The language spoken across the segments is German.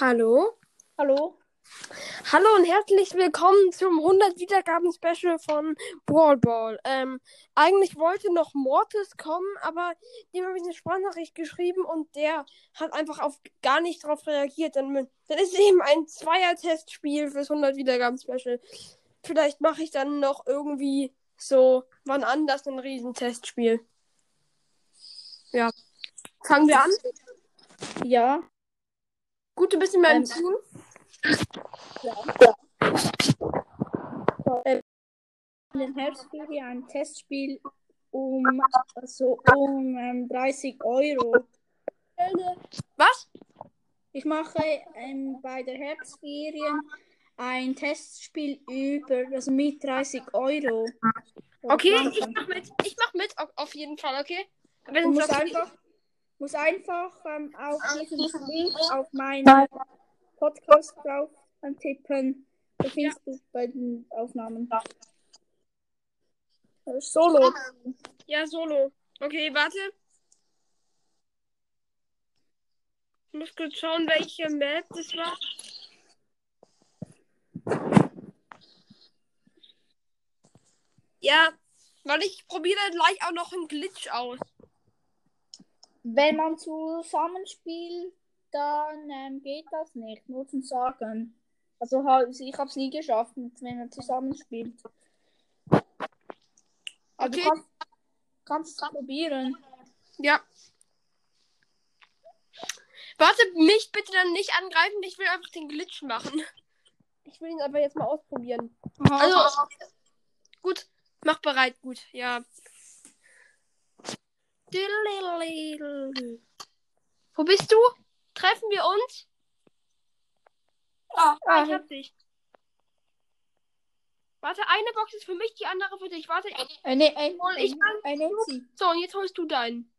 Hallo. Hallo. Hallo und herzlich willkommen zum 100 Wiedergaben Special von Brawl Ball. Ähm, eigentlich wollte noch Mortis kommen, aber dem habe ich eine Sprachnachricht geschrieben und der hat einfach auf gar nicht drauf reagiert. Dann, dann ist eben ein Zweier-Testspiel fürs 100 Wiedergaben Special. Vielleicht mache ich dann noch irgendwie so wann anders ein Riesentestspiel. Ja. Fangen wir an? Ja. Gut, du bist in meinem Ähm, Team. Ja. Äh, in den Herbstferien ein Testspiel um, also um ähm, 30 Euro. Was? Ich mache ähm, bei der Herbstferien ein Testspiel über, also mit 30 Euro. Okay, ich 20. mach mit. Ich mach mit, auf, auf jeden Fall, okay? Musst es einfach, musst einfach ähm, auf diesen Link auf meinen Podcast drauf tippen. Da findest du bei den Aufnahmen. Äh, Solo. Ja, Solo. Okay, warte. Ich muss kurz schauen, welche Map das war. Ja, weil ich probiere gleich auch noch einen Glitch aus. Wenn man zusammenspielt, dann ähm, geht das nicht, nur zum Sagen. Also ich habe es nie geschafft, wenn man zusammenspielt. Aber Okay. du kannst, kannst es probieren. Ja. Warte, mich bitte dann nicht angreifen. Ich will einfach den Glitch machen. Ich will ihn aber jetzt mal ausprobieren. Also, gut. Mach bereit, gut. Ja. Wo bist du? Treffen wir uns? Ah, Ah, ich hab dich. Warte, eine Box ist für mich, die andere für dich. Warte. Ein, ein, Hol ich ein, dann- ein Enzi. So, und jetzt holst du deinen.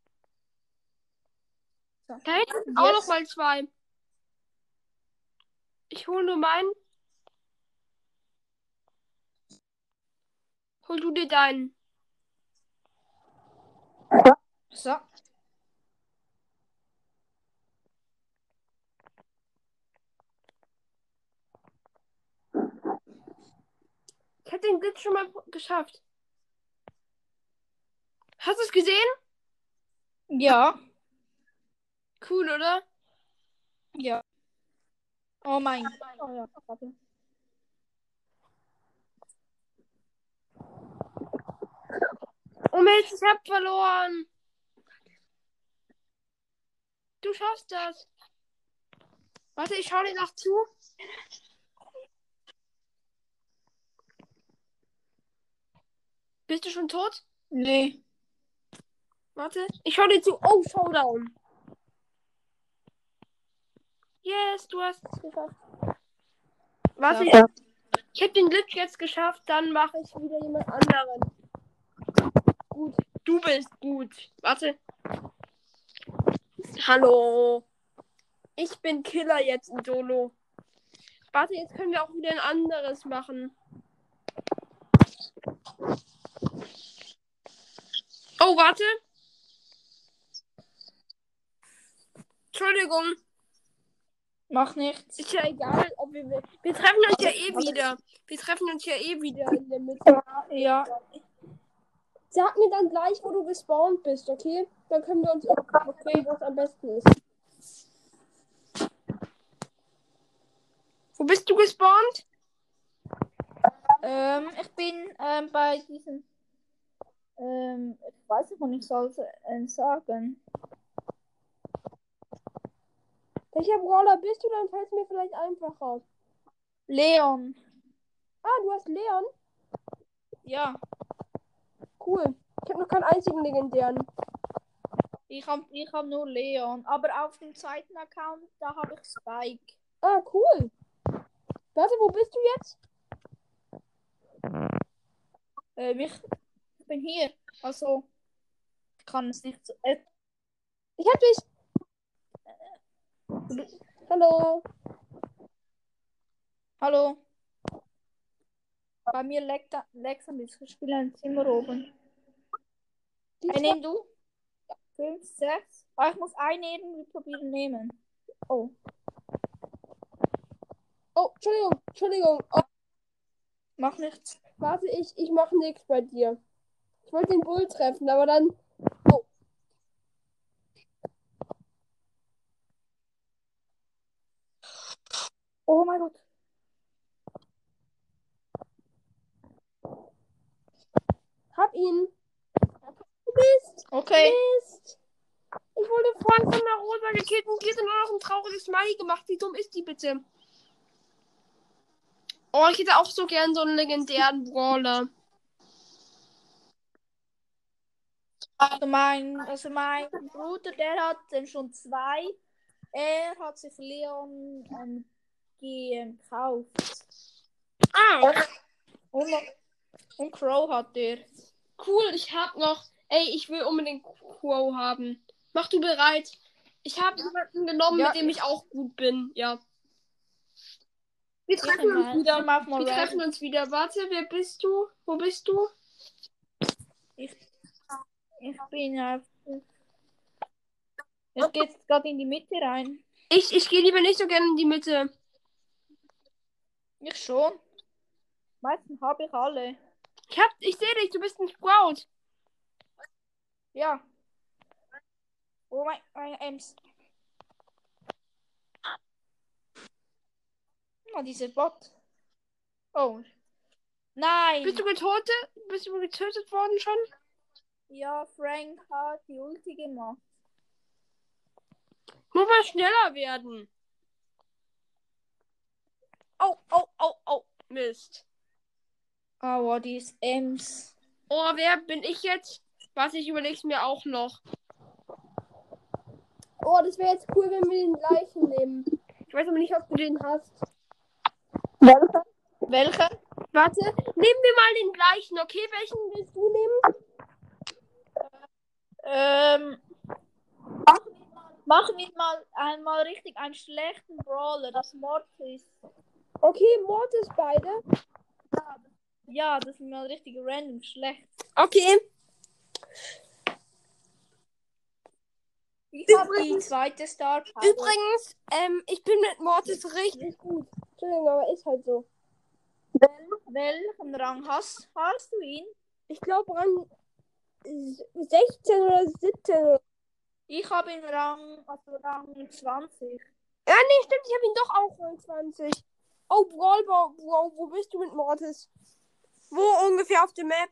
So. Da hinten sind auch noch mal zwei. Ich hole nur meinen. Hol du dir deinen. So. Ich hab den Glitch schon mal geschafft. Hast du es gesehen? Ja. Cool, oder? Ja. Oh mein Gott. Oh ja, warte. Oh Mist, ich hab verloren. Du schaffst das. Warte, ich schau dir noch zu. Bist du schon tot? Nee. Warte, ich schau dir zu. Oh, Showdown. Yes, du hast es geschafft. Warte, Ja. ich habe den Glitch jetzt geschafft, dann mache ich wieder jemand anderen. Gut, du bist gut. Warte. Hallo. Ich bin Killer jetzt in Solo. Warte, jetzt können wir auch wieder ein anderes machen. Oh, warte. Entschuldigung. Mach nichts. Ist ja egal, ob wir. Wir treffen uns ja eh wieder. Wir treffen uns ja eh wieder in der Mitte. Ja. Sag mir dann gleich, wo du gespawnt bist, okay? Dann können wir uns okay, was am besten ist. Wo bist du gespawnt? Ähm, ich bin ähm, bei diesen. Ähm, ich weiß nicht, was ich soll äh, sagen. Welcher Brawler bist du? Dann fällt es mir vielleicht einfacher. Leon. Ah, du hast Leon. Ja. Cool. Ich habe noch keinen einzigen legendären. Ich habe ich hab nur Leon. Aber auf dem zweiten Account, da habe ich Spike. Ah, cool. Warte, wo bist du jetzt? Ähm, ich, bin hier. Also, ich kann es nicht. so- Äh, Ich hab dich. Hallo. hallo. Bei mir leckt es ein bisschen. Ich spiele ein Zimmer oben. Die Äh, nimm du. Fünf, sechs. Ah, ich muss einen probieren nehmen. Oh. Oh, Entschuldigung, Entschuldigung. Oh, Mach nichts. warte, ich, ich mache nichts bei dir. Ich wollte den Bull treffen, aber dann. Oh, Oh mein Gott. hab ihn. Mist, Okay. Mist. Ich wurde vorhin von der Rosa gekillt und die hat nur noch ein trauriges Smiley gemacht. Wie dumm ist die bitte? Oh, ich hätte auch so gern so einen legendären Brawler. Also mein, also mein Bruder, der hat dann schon zwei. Er hat sich Leon ähm, gekauft. Ah, Und, und Crow hat er. cool. Ich hab noch. Ey, ich will unbedingt Crow haben. Mach du bereit. Ich habe jemanden genommen, Ja, mit dem ich auch gut bin. Ja. Wir treffen mal. uns wieder. Wir rein. treffen uns wieder. Warte, wer bist du? Wo bist du? Ich, ich bin auf. Jetzt geht's gerade in die Mitte rein. Ich, ich gehe lieber nicht so gerne in die Mitte. Ich schon. Meistens habe ich alle. Ich hab, ich sehe dich, du bist ein Sprout. Ja. Oh mein, mein Ems. Oh, dieser Bot. Oh. Nein. Bist du getötet? Bist du getötet worden schon? Ja, Frank hat die Ulti gemacht. Muss mal schneller werden. Oh, oh, oh, oh. Mist. Aua, die ist Ems. Oh, wer bin ich jetzt? Warte, ich überleg's mir auch noch. Oh, das wäre jetzt cool, wenn wir den gleichen nehmen. Ich weiß aber nicht, ob du den hast. Welcher? Warte, nehmen wir mal den gleichen, okay? Welchen willst du nehmen? Ähm. Machen wir mal einmal richtig einen schlechten Brawler, das Mortis. Okay, Mortis beide. Ja, das ist mal richtig random schlecht. Okay. Ich habe die Übrigens- zweite Star Power. Übrigens, ähm, ich bin mit Mortis richtig gut. Entschuldigung, aber ist halt so. Welchen Rang hast, hast du ihn? Ich glaube Rang 16 oder 17. Ich habe ihn Rang, also Rang 20. Ja, nee, stimmt, ich habe ihn doch auch Rang 20. Oh, Brawl wow, wo bist du mit Mortis? Wo ungefähr auf der Map?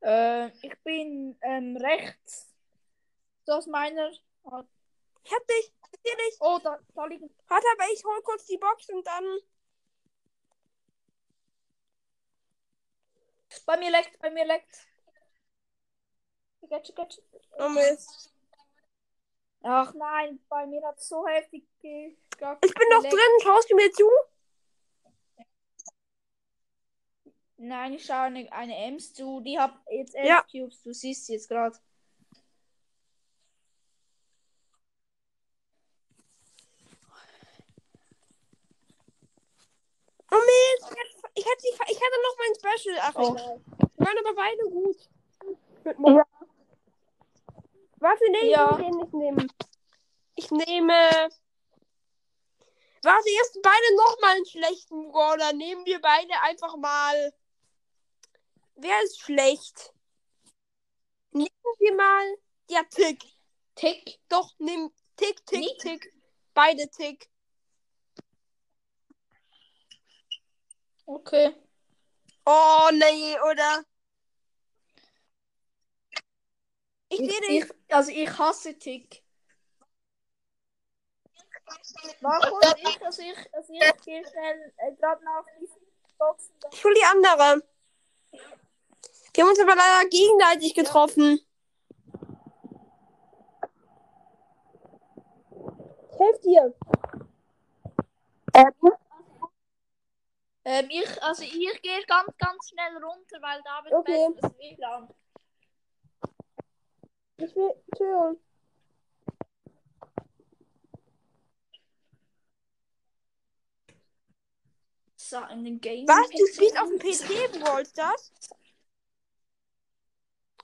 Äh, ich bin ähm, rechts. So aus meiner. Ich hab dich, ich seh dich. Oh, da, da liegen. Warte, aber ich hol kurz die Box und dann. Bei mir leckt, bei mir leckt. Getsch, getsch. Oh Mist. Ach nein, bei mir hat es so heftig ge Ich bin noch drin, schaust du mir zu? Nein, ich schaue eine, eine Ems zu. Die hat jetzt elf Ja. Cubes. Du siehst sie jetzt gerade. Oh Mist. Ich hatte, ich hatte, ich hatte noch mein Special. Ach, Oh. egal. Waren aber beide gut. Mit Mortis. Warte, nee, Ja. ich nicht nehmen. Ich nehme. Warte, jetzt beide nochmal einen schlechten Brawler. Nehmen wir beide einfach mal. Wer ist schlecht? Nehmen wir mal. Ja, Tick. Tick. Doch, nimm Tick, Tick, Nicht? Tick. Beide Tick. Okay. Oh, nee, oder? Ich Ich, ich, also ich hasse Tick. Warum ich, also ich, also ich gehe schnell äh, gerade nach Boxen. Ich hol die andere. Wir haben uns aber leider gegenseitig getroffen. Ich helfe dir. Ähm, ich, also ich gehe ganz, ganz schnell runter, weil da wird Okay. besseres WLAN. Ich will. Entschuldigung. So, in dem Game. Was? Du spielst auf dem PC, Brawl Stars?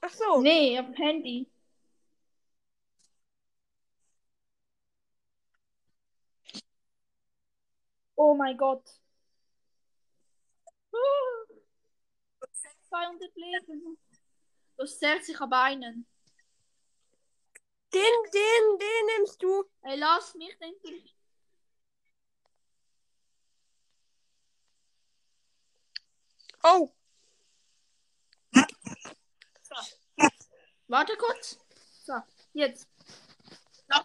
Ach so. Nee, auf dem Handy. Oh mein Gott. Uh, 200 Leben. Das zerrt sich aber einen. Den, den, den nimmst du. Ey, lass mich endlich. Oh, Warte kurz. So, jetzt. Noch,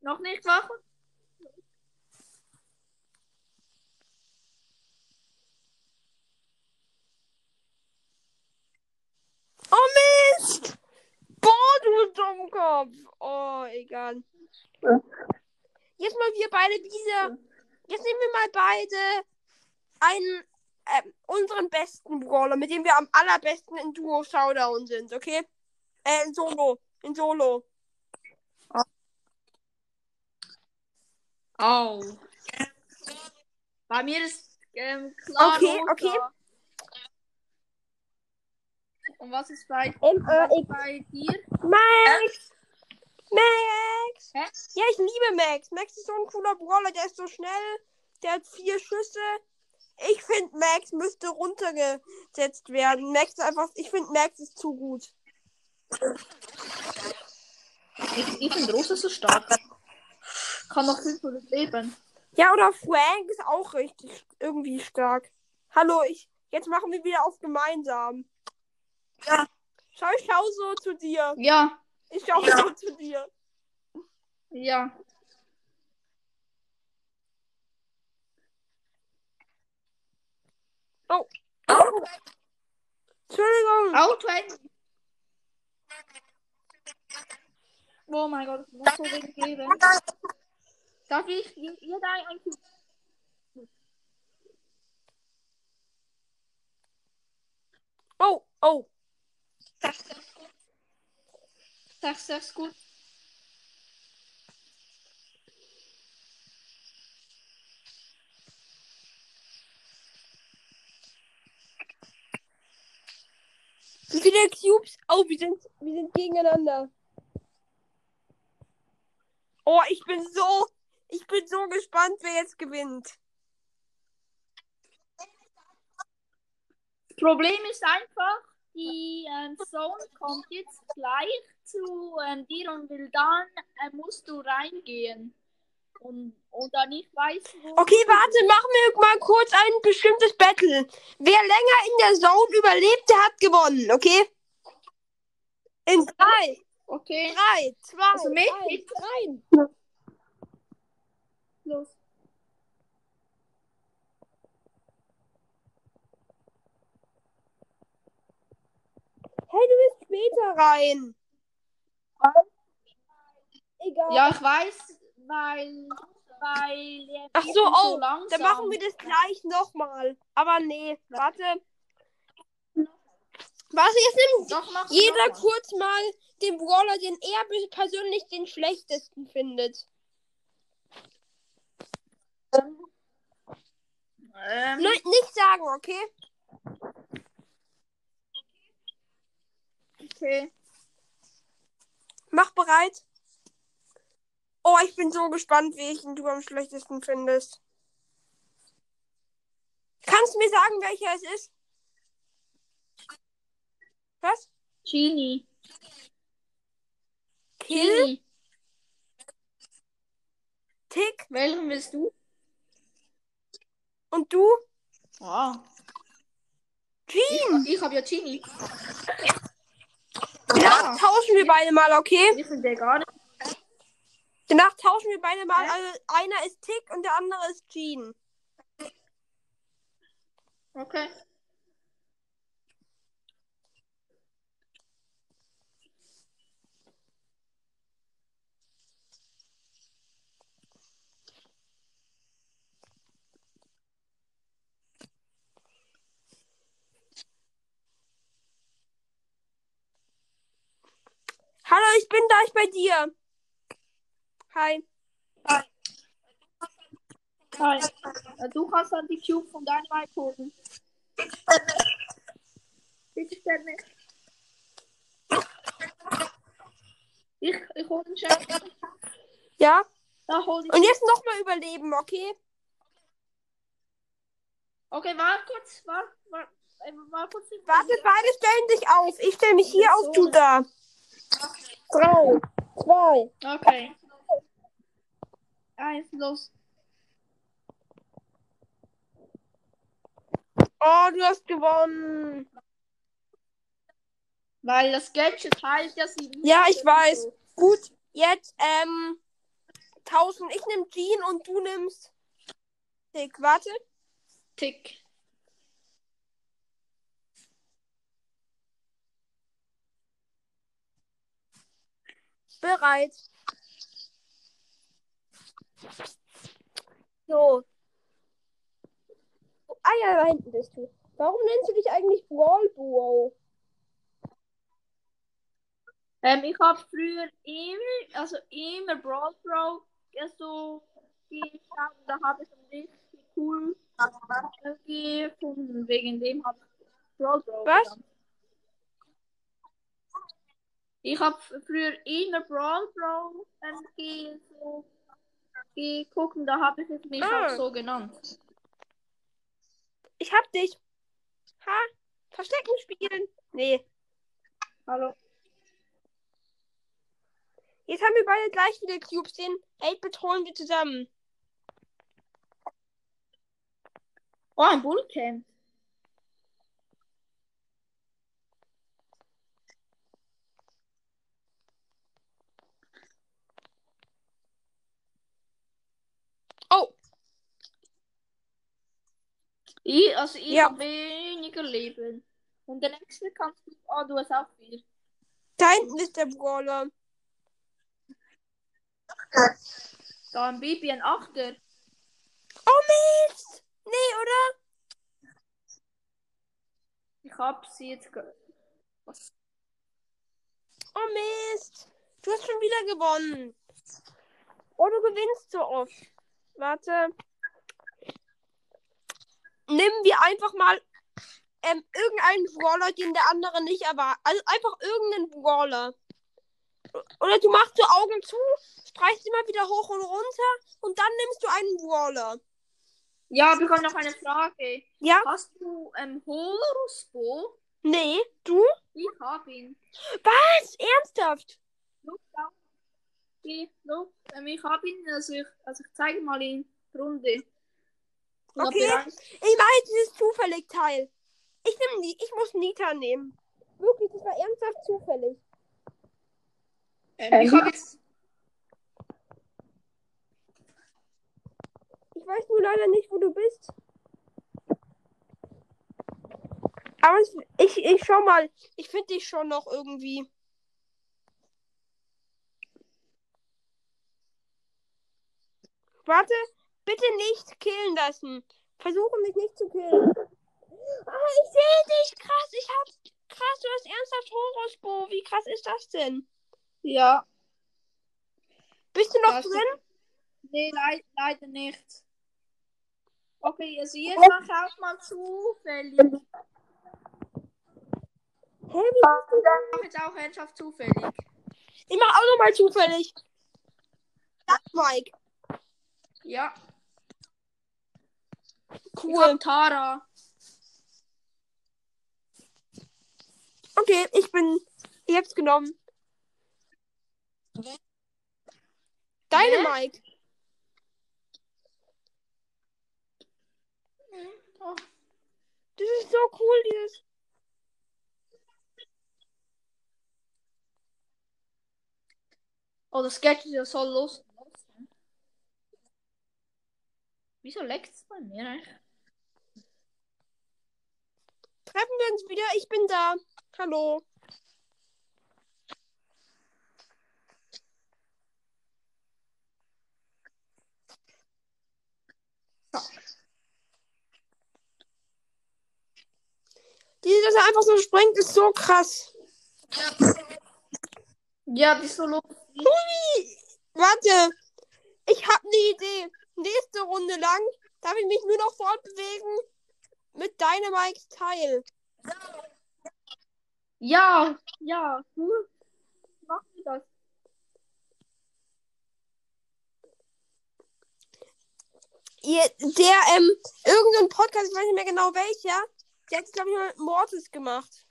noch nicht wachen? Oh Mist! Boah, du Dummkopf. Oh, egal. Jetzt mal wir beide diese. Jetzt nehmen wir mal beide einen, ähm, unseren besten Brawler, mit dem wir am allerbesten in Duo Showdown sind, okay? Äh, in Solo. In Solo. Oh. Bei mir ist ähm, klar. Okay, okay. Und was ist bei, M was ist bei dir? Max! Max! Hä? Ja, ich liebe Max. Max ist so ein cooler Brawler, der ist so schnell. Der hat vier Schüsse. Ich finde, Max müsste runtergesetzt werden. Max ist einfach. Ich finde, Max ist zu gut. Ich, ich finde Rosa so stark. Kann noch 500 Leben. Ja, oder Frank ist auch richtig irgendwie stark. Hallo, ich. Jetzt machen wir wieder auf gemeinsam. Ja. Schau, ich schau so zu dir. Ja, Ich schau so zu dir. ja. Oh. Entschuldigung. Auto. Oh mein Gott, ich muss so wenig geben. Darf ich jeder ein ein Cube? Oh, oh. Sechs, sechs, gut. Wie viele Cubes? Oh, wir sind, wir sind gegeneinander. Oh, ich bin so, ich bin so gespannt, wer jetzt gewinnt. Problem ist einfach, die ähm, Zone kommt jetzt gleich zu ähm, dir und will dann äh, musst du reingehen. Und, und dann ich weiß, wo. Okay, warte, machen wir mal kurz ein bestimmtes Battle. Wer länger in der Zone überlebt, der hat gewonnen, okay? In drei, Okay, drei, zwei, Also mich? eins, rein. los. Hey, du bist später rein. Egal. Ja, ich weiß, weil. Weil. der Ach so, oh, langsam. Dann machen wir das gleich nochmal. Aber nee, warte. Warte, jetzt nimmt Doch, jeder noch kurz mal den Brawler, den er persönlich den schlechtesten findet. Ähm, Ne, nicht sagen, okay? Okay. Mach bereit. Oh, ich bin so gespannt, welchen du am schlechtesten findest. Kannst du mir sagen, welcher es ist? Was? Genie. Kill? Genie. Tick? Welchen willst du? Und du? Ah. Jean? Ich, ich habe ja Genie. Danach tauschen wir beide mal, okay? Danach tauschen wir beide mal. Also einer ist Tick und der andere ist Jean. Okay. Hallo, ich bin gleich bei dir. Hi. Hi. Äh, Du kannst dann die Cube von deinem Mike holen. Bitte stell mich. Ich, ich hole den Chef. Ja? Da hol ich. Und jetzt nochmal überleben, okay? Okay, warte kurz. Warte, warte, äh, warte. Warte, beide stellen sich auf. Ich stelle mich hier so. auf, du da. Drei, zwei. Okay. Eins, los. Oh, du hast gewonnen. Weil das Gadget heilt ja sie. Ja, ich weiß. Gut, jetzt, ähm, tauschen. Ich nehme Jean und du nimmst Dick. Warte. Tick. Bereit. So. Ah ja, da hinten bist du. Warum nennst du dich eigentlich Brawl Bro? Ähm, ich habe früher immer, also immer Brawl Bro so geschaut. Da habe ich ein richtig cool gefunden. Wegen dem habe ich Brawl Bro Was? genannt. Ich habe früher immer Brawl ge so geguckt und da habe ich es mich Ah. auch so genannt. Ich hab dich. Ha? Verstecken spielen? Nee. Hallo. Jetzt haben wir beide gleich viele Cubes. Den 8-Bit holen wir zusammen. Oh, ein Bullcamp. Oh, Ich, also ich Ja. habe weniger Leben. Und der nächste kannst du. Oh, du hast auch viel. da hinten ist der Brawler. Da ein Baby, ein Achter. Oh Mist! Nee, oder? Ich hab sie jetzt. Was? Oh Mist! Du hast schon wieder gewonnen. Oh, du gewinnst so oft. Warte. Nehmen wir einfach mal ähm, irgendeinen Brawler, den der andere nicht erwartet. Also einfach irgendeinen Brawler. Oder du machst so Augen zu, streichst immer wieder hoch und runter und dann nimmst du einen Brawler. Ja, wir haben noch eine Frage. Ja? Hast du ähm, Horusbo? Nee, du? Ich hab ihn. Was? Ernsthaft? Look. Ähm, ich hab ihn. Also ich, also ich zeige mal in der Runde. Ich Okay. Ich meine dieses zufällig Teil. Ich nehme nie, ich muss Nita nehmen. Wirklich, das war ernsthaft zufällig. Ähm, ich hab jetzt. Ich weiß nur leider nicht, wo du bist. Aber es, ich, ich schau mal. Ich finde dich schon noch irgendwie. Warte, bitte nicht killen lassen. Versuche mich nicht zu killen. Ah, ich sehe dich. Krass, ich hab. Krass, du hast ernsthaft Horusbo. Wie krass ist das denn? Ja. Bist du noch Das ist- drin? Nee, leid, leider nicht. Okay, also jetzt mach ich auch mal zufällig. Ich Hä, wie bist du da? mach jetzt auch ernsthaft zufällig. Ich mach auch nochmal zufällig. Das, Mike. Ja. Ich Cool. hab Tara. Okay, ich bin. Ich hab's genommen. Deine Hä? Mike. Oh. Das ist so cool, dieses. Oh, das Sketch ist ja so los. Wieso leckt es bei mir eigentlich? Treffen wir uns wieder. Ich bin da. Hallo. Dieses, dass er einfach so springt, ist so krass. Ja, die ist so los. Hui! Warte. Ich hab eine Idee. Nächste Runde lang darf ich mich nur noch fortbewegen mit Dynamikes Teil. Ja, ja, cool. Machen wir das. ihr, der, ähm, irgendein Podcast, ich weiß nicht mehr genau welcher, der hat, glaube ich, mal mit Mortis gemacht.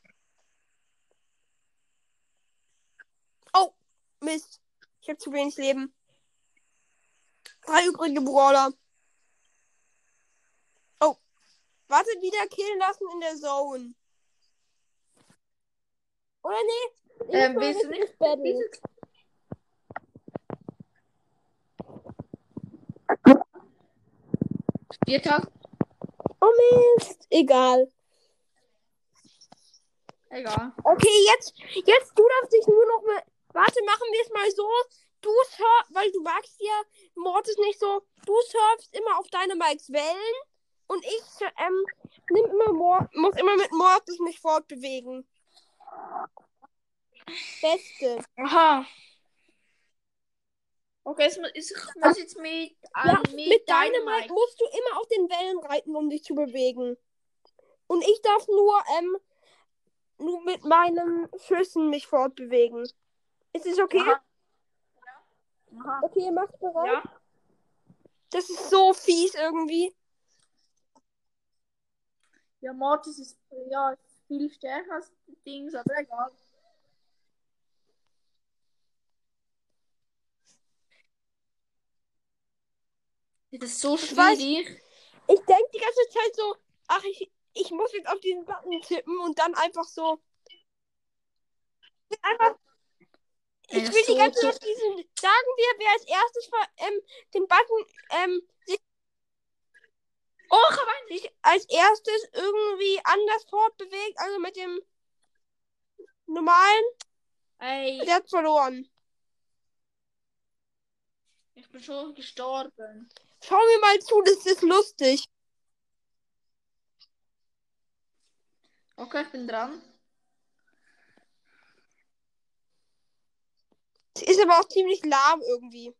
Oh, Mist. Ich habe zu wenig Leben. Drei übrige Brawler. Oh. Warte, wieder killen lassen in der Zone. Oder nee? Ähm, willst du nicht. Willst Spieltag? Oh Mist. Egal. Egal. Okay, jetzt, jetzt du darfst dich nur noch mal. Warte, machen wir es mal so. Du surfst, weil du magst ja Mortis nicht so. Du surfst immer auf deine Mikes Wellen und ich ähm, nimm immer Mor muss immer mit Mortis mich fortbewegen. Beste. Aha. Okay, es muss, ich muss jetzt mit, Ja, ähm, mit, mit deinem. Mike musst du immer auf den Wellen reiten, um dich zu bewegen. Und ich darf nur ähm nur mit meinen Schüssen mich fortbewegen. Ist es okay? Aha. Aha. Okay, mach's bereit. Ja. Das ist so fies irgendwie. Ja, Mortis ist ja viel stärker als Dings, aber egal. Das ist so Ich schwierig. Ich denke die ganze Zeit so, ach, ich, ich muss jetzt auf diesen Button tippen und dann einfach so. Einfach. Ich will die ganze Zeit diesen. Sagen wir, wer als erstes ähm, den Button ähm, sich, Oh, sich als erstes irgendwie anders fortbewegt, also mit dem normalen, Ey, der hat verloren. ich bin schon gestorben. Schau mir mal zu, das ist lustig. Okay, ich bin dran. Ist aber auch ziemlich lahm irgendwie.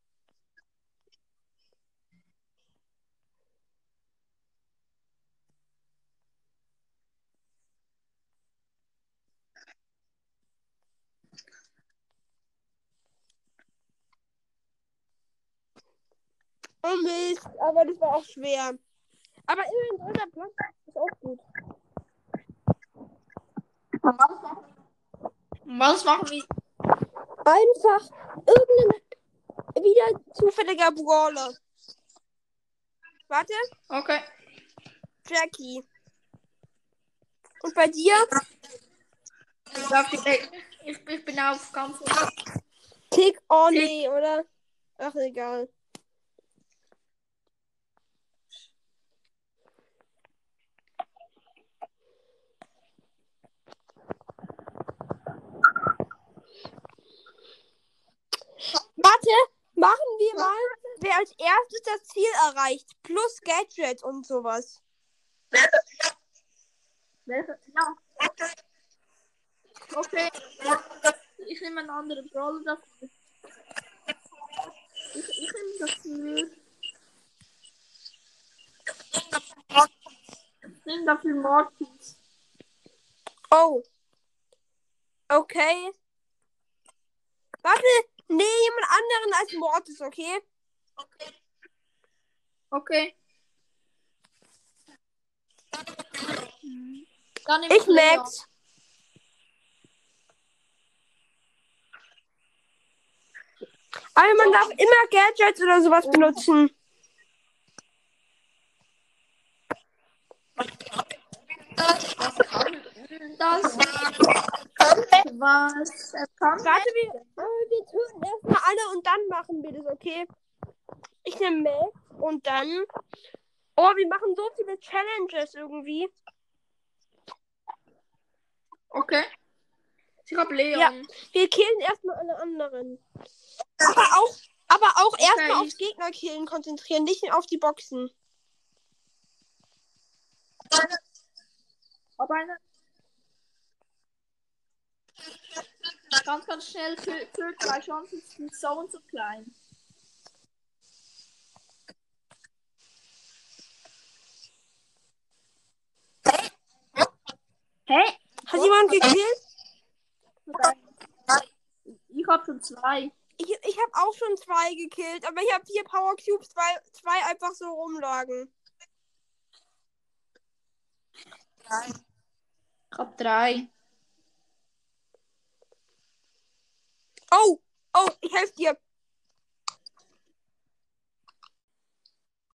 Oh Mist, aber das war auch schwer. Aber immerhin dritter Platz ist auch gut. Was machen wir? Einfach irgendein wieder zufälliger Brawler. Warte, Okay. Jackie. Und bei dir? Ich, bin auf ganz. Tick, oh nee, oder? Ach, egal. Warte, machen wir mal, wer als erstes das Ziel erreicht. Plus Gadget und sowas. Okay. Ich nehme einen anderen Brawler dafür. Ich, ich nehme dafür. Ich nehme dafür Mortis. Oh. Okay. Warte, jemand anderen als Mortis, okay? Okay. Dann nehme Ich. Max. Aber man darf immer Gadgets oder sowas benutzen. Das. Was? Kann Warte, wir, äh, wir töten erstmal alle und dann machen wir das, okay? Ich nehme Max und dann. Oh, wir machen so viele Challenges irgendwie. Okay. Ich hab Leon. Ja. Wir killen erstmal alle anderen. Aber auch, aber auch erstmal aufs Gegnerkillen konzentrieren, nicht auf die Boxen. Aber eine. Ganz, ganz schnell für, für drei Chancen die Zone zu klein. Hä? Hat jemand gekillt? Ich hab schon zwei. Ich, ich habe auch schon zwei gekillt, aber ich habe vier Power Cubes, weil zwei einfach so rumlagen. Ich hab drei. Oh, oh, ich.